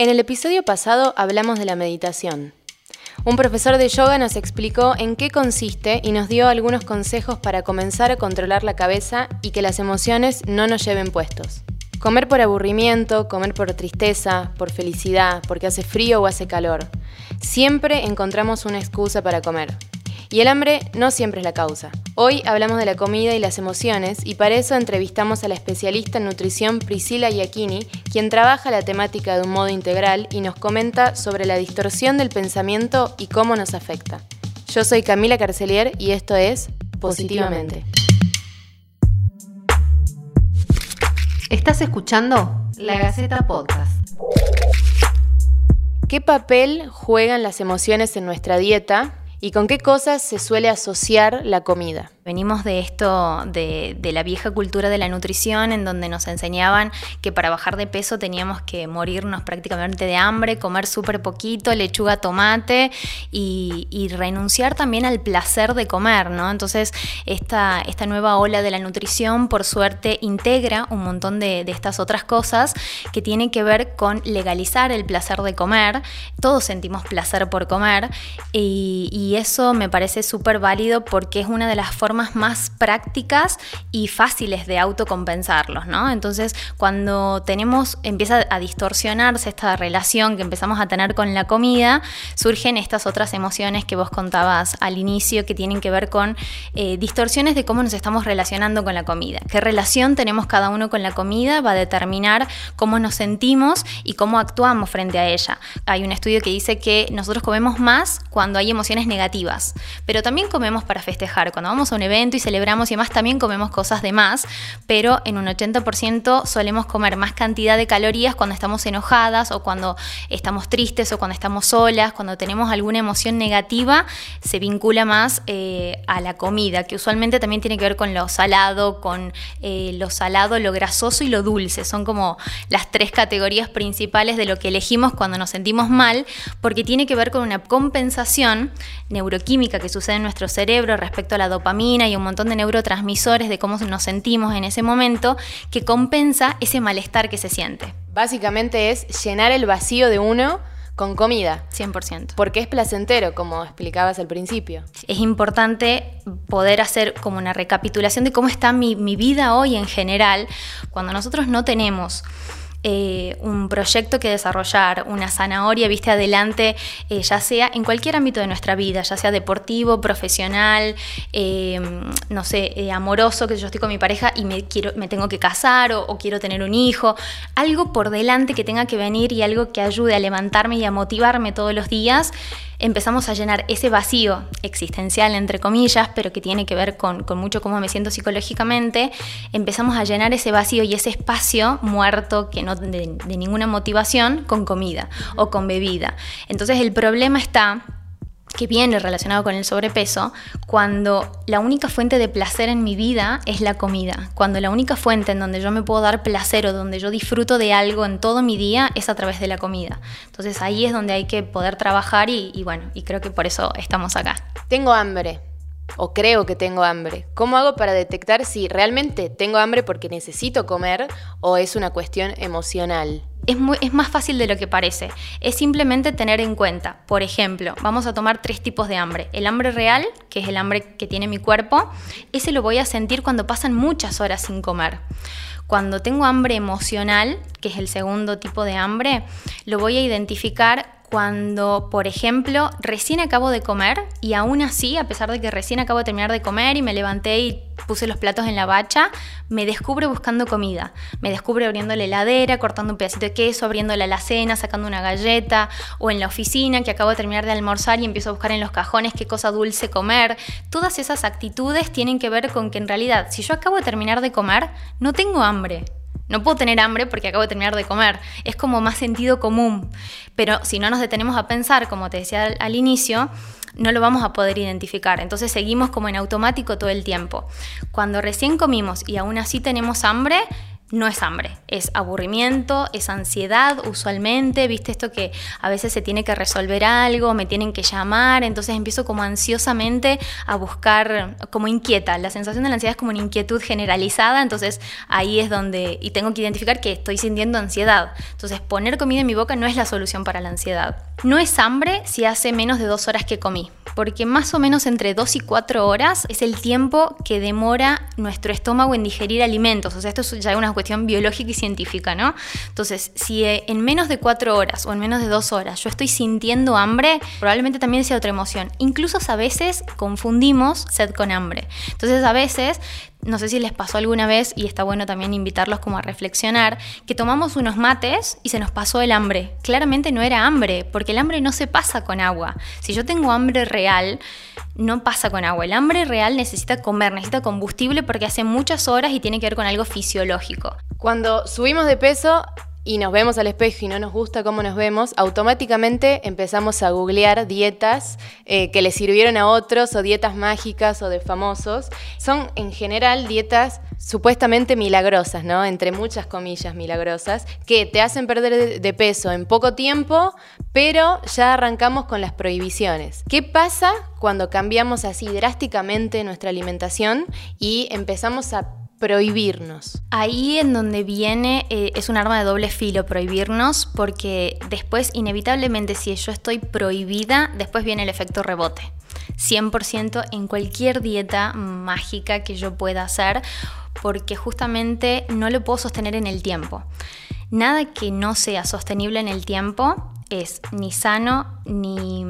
En el episodio pasado hablamos de la meditación. Un profesor de yoga nos explicó en qué consiste y nos dio algunos consejos para comenzar a controlar la cabeza y que las emociones no nos lleven puestos. Comer por aburrimiento, comer por tristeza, por felicidad, porque hace frío o hace calor. Siempre encontramos una excusa para comer. Y el hambre no siempre es la causa. Hoy hablamos de la comida y las emociones y para eso entrevistamos a la especialista en nutrición Priscila Iacchini, quien trabaja la temática de un modo integral y nos comenta sobre la distorsión del pensamiento y cómo nos afecta. Yo soy Camila Carcelier y esto es Positivamente. Estás escuchando La Gaceta Podcast. ¿Qué papel juegan las emociones en nuestra dieta y con qué cosas se suele asociar la comida? Venimos de esto, de, la vieja cultura de la nutrición, en donde nos enseñaban que para bajar de peso teníamos que morirnos prácticamente de hambre, comer súper poquito, lechuga, tomate y, renunciar también al placer de comer, ¿no? Entonces, esta, esta nueva ola de la nutrición, por suerte, integra un montón de, estas otras cosas que tienen que ver con legalizar el placer de comer. Todos sentimos placer por comer y, y eso me parece súper válido porque es una de las formas más prácticas y fáciles de autocompensarlos, ¿no? Entonces, cuando tenemos, empieza a distorsionarse esta relación que empezamos a tener con la comida, surgen estas otras emociones que vos contabas al inicio que tienen que ver con eh, distorsiones de cómo nos estamos relacionando con la comida. ¿Qué relación tenemos cada uno con la comida? Va a determinar cómo nos sentimos y cómo actuamos frente a ella. Hay un estudio que dice que nosotros comemos más cuando hay emociones negativas, pero también comemos para festejar. Cuando vamos a un evento y celebramos y además también comemos cosas de más, pero en un 80% solemos comer más cantidad de calorías cuando estamos enojadas o cuando estamos tristes o cuando estamos solas, cuando tenemos alguna emoción negativa, se vincula más eh, a la comida, que usualmente también tiene que ver con lo salado, con eh, lo salado, lo grasoso y lo dulce. Son como las tres categorías principales de lo que elegimos cuando nos sentimos mal, porque tiene que ver con una compensación neuroquímica que sucede en nuestro cerebro respecto a la dopamina, y un montón de neurotransmisores de cómo nos sentimos en ese momento que compensa ese malestar que se siente. Básicamente es llenar el vacío de uno con comida. 100%. Porque es placentero, como explicabas al principio. Es importante poder hacer como una recapitulación de cómo está mi, mi vida hoy en general, cuando nosotros no tenemos eh, un proyecto que desarrollar, una zanahoria viste adelante, eh, ya sea en cualquier ámbito de nuestra vida, ya sea deportivo, profesional, eh, no sé, amoroso, que yo estoy con mi pareja y me, quiero, me tengo que casar o, quiero tener un hijo, algo por delante que tenga que venir y algo que ayude a levantarme y a motivarme todos los días empezamos a llenar ese vacío existencial, entre comillas, pero que tiene que ver con, mucho cómo me siento psicológicamente, empezamos a llenar ese vacío y ese espacio muerto que no de ninguna motivación con comida o con bebida. Entonces el problema está que viene relacionado con el sobrepeso, cuando la única fuente de placer en mi vida es la comida, cuando la única fuente en donde yo me puedo dar placer o donde yo disfruto de algo en todo mi día es a través de la comida. Entonces ahí es donde hay que poder trabajar y, y bueno, y creo que por eso estamos acá. Tengo hambre o creo que tengo hambre. ¿Cómo hago para detectar si realmente tengo hambre porque necesito comer o es una cuestión emocional? es, más fácil de lo que parece. Es simplemente tener en cuenta, por ejemplo, vamos a tomar tres tipos de hambre. El hambre real, que es el hambre que tiene mi cuerpo, ese lo voy a sentir cuando pasan muchas horas sin comer. Cuando tengo hambre emocional, que es el segundo tipo de hambre, lo voy a identificar cuando, por ejemplo, recién acabo de comer y aún así, a pesar de que recién acabo de terminar de comer y me levanté y puse los platos en la bacha, me descubre buscando comida. Me descubre abriendo la heladera, cortando un pedacito de queso, abriendo la alacena, sacando una galleta, o en la oficina que acabo de terminar de almorzar y empiezo a buscar en los cajones qué cosa dulce comer. Todas esas actitudes tienen que ver con que en realidad, si yo acabo de terminar de comer, no tengo hambre. No puedo tener hambre porque acabo de terminar de comer. Es como más sentido común. Pero si no nos detenemos a pensar, como te decía al, inicio, no lo vamos a poder identificar. Entonces seguimos como en automático todo el tiempo. Cuando recién comimos y aún así tenemos hambre, no es hambre, es aburrimiento, es ansiedad usualmente, viste esto que a veces se tiene que resolver algo, me tienen que llamar, entonces empiezo como ansiosamente a buscar, como inquieta, la sensación de la ansiedad es como una inquietud generalizada, entonces ahí es donde, y tengo que identificar que estoy sintiendo ansiedad, entonces poner comida en mi boca no es la solución para la ansiedad. No es hambre si hace menos de dos horas que comí, porque más o menos entre dos y cuatro horas es el tiempo que demora nuestro estómago en digerir alimentos, o sea, esto es ya una cuestión biológica y científica, ¿no? Entonces, si eh, en menos de cuatro horas o en menos de dos horas yo estoy sintiendo hambre, probablemente también sea otra emoción. Incluso a veces confundimos sed con hambre. Entonces, a veces no sé si les pasó alguna vez, y está bueno también invitarlos como a reflexionar, que tomamos unos mates y se nos pasó el hambre. Claramente no era hambre, porque el hambre no se pasa con agua. Si yo tengo hambre real, no pasa con agua. El hambre real necesita comer, necesita combustible porque hace muchas horas y tiene que ver con algo fisiológico. Cuando subimos de peso, y nos vemos al espejo y no nos gusta cómo nos vemos, automáticamente empezamos a googlear dietas eh, que le sirvieron a otros o dietas mágicas o de famosos. Son en general dietas supuestamente milagrosas, ¿no? Entre muchas comillas milagrosas, que te hacen perder de peso en poco tiempo, pero ya arrancamos con las prohibiciones. ¿Qué pasa cuando cambiamos así drásticamente nuestra alimentación y empezamos a prohibirnos. Ahí en donde viene eh, es un arma de doble filo prohibirnos porque después inevitablemente si yo estoy prohibida, después viene el efecto rebote. 100% en cualquier dieta mágica que yo pueda hacer porque justamente no lo puedo sostener en el tiempo. Nada que no sea sostenible en el tiempo es ni sano ni,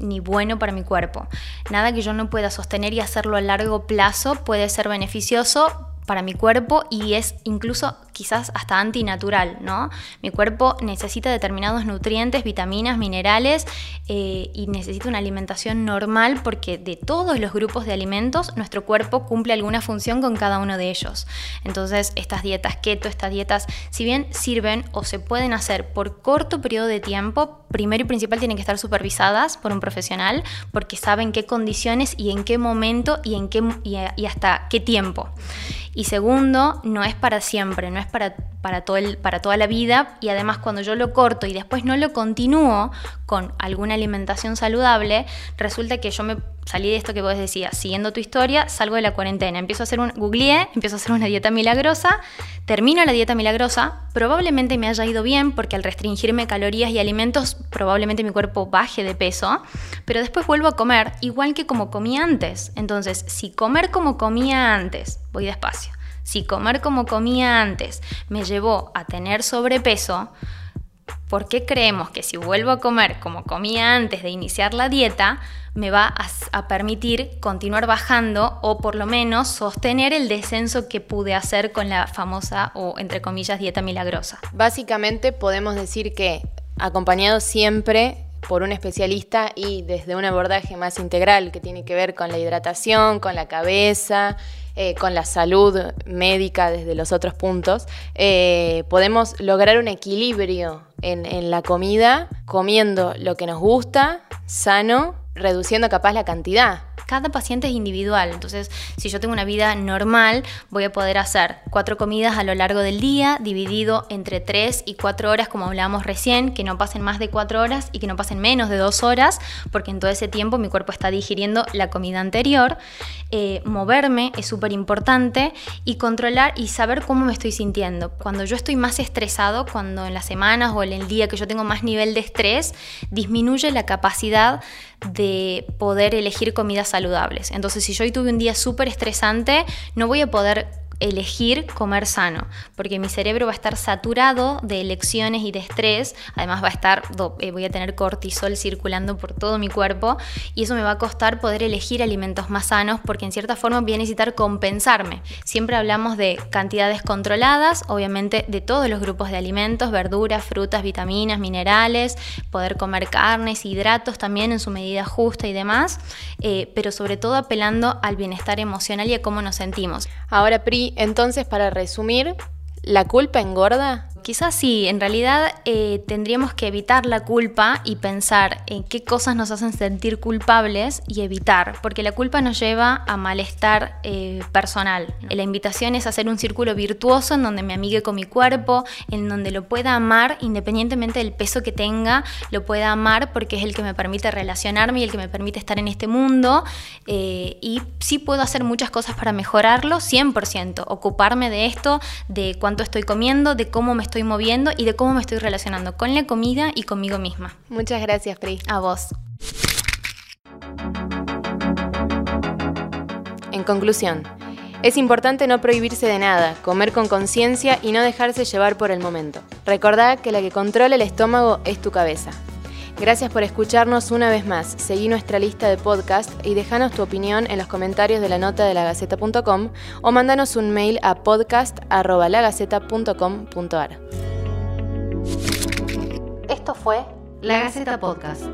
ni, bueno para mi cuerpo. Nada que yo no pueda sostener y hacerlo a largo plazo puede ser beneficioso para mi cuerpo y es incluso quizás hasta antinatural, ¿no? Mi cuerpo necesita determinados nutrientes, vitaminas, minerales eh, y necesita una alimentación normal porque de todos los grupos de alimentos nuestro cuerpo cumple alguna función con cada uno de ellos. Entonces estas dietas keto, estas dietas, si bien sirven o se pueden hacer por corto periodo de tiempo, primero y principal tienen que estar supervisadas por un profesional porque saben qué condiciones y en qué momento y, en qué, y hasta qué tiempo. Y segundo, no es para siempre, no es para, para, todo el, para toda la vida. Y además cuando yo lo corto y después no lo continúo con alguna alimentación saludable, resulta que yo me salí de esto que vos decías, siguiendo tu historia, salgo de la cuarentena, empiezo a hacer un, googleé, empiezo a hacer una dieta milagrosa, termino la dieta milagrosa, probablemente me haya ido bien porque al restringirme calorías y alimentos, probablemente mi cuerpo baje de peso, pero después vuelvo a comer igual que como comía antes. Entonces, si comer como comía antes, voy despacio, si comer como comía antes me llevó a tener sobrepeso, ¿por qué creemos que si vuelvo a comer como comía antes de iniciar la dieta, me va a, permitir continuar bajando o por lo menos sostener el descenso que pude hacer con la famosa o entre comillas dieta milagrosa. Básicamente podemos decir que acompañado siempre por un especialista y desde un abordaje más integral que tiene que ver con la hidratación, con la cabeza, eh, con la salud médica desde los otros puntos, eh, podemos lograr un equilibrio en la comida, comiendo lo que nos gusta, sano reduciendo capaz la cantidad cada paciente es individual. Entonces, si yo tengo una vida normal, voy a poder hacer cuatro comidas a lo largo del día, dividido entre tres y cuatro horas, como hablábamos recién, que no pasen más de cuatro horas y que no pasen menos de dos horas, porque en todo ese tiempo mi cuerpo está digiriendo la comida anterior. Eh, moverme es súper importante y controlar y saber cómo me estoy sintiendo. Cuando yo estoy más estresado, cuando en las semanas o en el día que yo tengo más nivel de estrés, disminuye la capacidad de poder elegir comidas saludables. Entonces, si yo hoy tuve un día súper estresante, no voy a poder elegir comer sano, porque mi cerebro va a estar saturado de elecciones y de estrés, además va a estar, eh, voy a tener cortisol circulando por todo mi cuerpo y eso me va a costar poder elegir alimentos más sanos porque en cierta forma voy a necesitar compensarme. Siempre hablamos de cantidades controladas, obviamente de todos los grupos de alimentos, verduras, frutas, vitaminas, minerales, poder comer carnes, hidratos también en su medida justa y demás, eh, pero sobre todo apelando al bienestar emocional y a cómo nos sentimos. Ahora, Pri, entonces, para resumir, ¿la culpa engorda? Quizás sí, en realidad eh, tendríamos que evitar la culpa y pensar en qué cosas nos hacen sentir culpables y evitar, porque la culpa nos lleva a malestar eh, personal. La invitación es hacer un círculo virtuoso en donde me amigue con mi cuerpo, en donde lo pueda amar independientemente del peso que tenga, lo pueda amar porque es el que me permite relacionarme y el que me permite estar en este mundo. Eh, y sí puedo hacer muchas cosas para mejorarlo, 100%, ocuparme de esto, de cuánto estoy comiendo, de cómo me estoy estoy moviendo y de cómo me estoy relacionando con la comida y conmigo misma. Muchas gracias, Pri. A vos. En conclusión, es importante no prohibirse de nada, comer con conciencia y no dejarse llevar por el momento. Recordá que la que controla el estómago es tu cabeza. Gracias por escucharnos una vez más. Seguí nuestra lista de podcast y déjanos tu opinión en los comentarios de la nota de lagaceta.com o mándanos un mail a podcast.lagaceta.com.ar. Esto fue La Gaceta Podcast.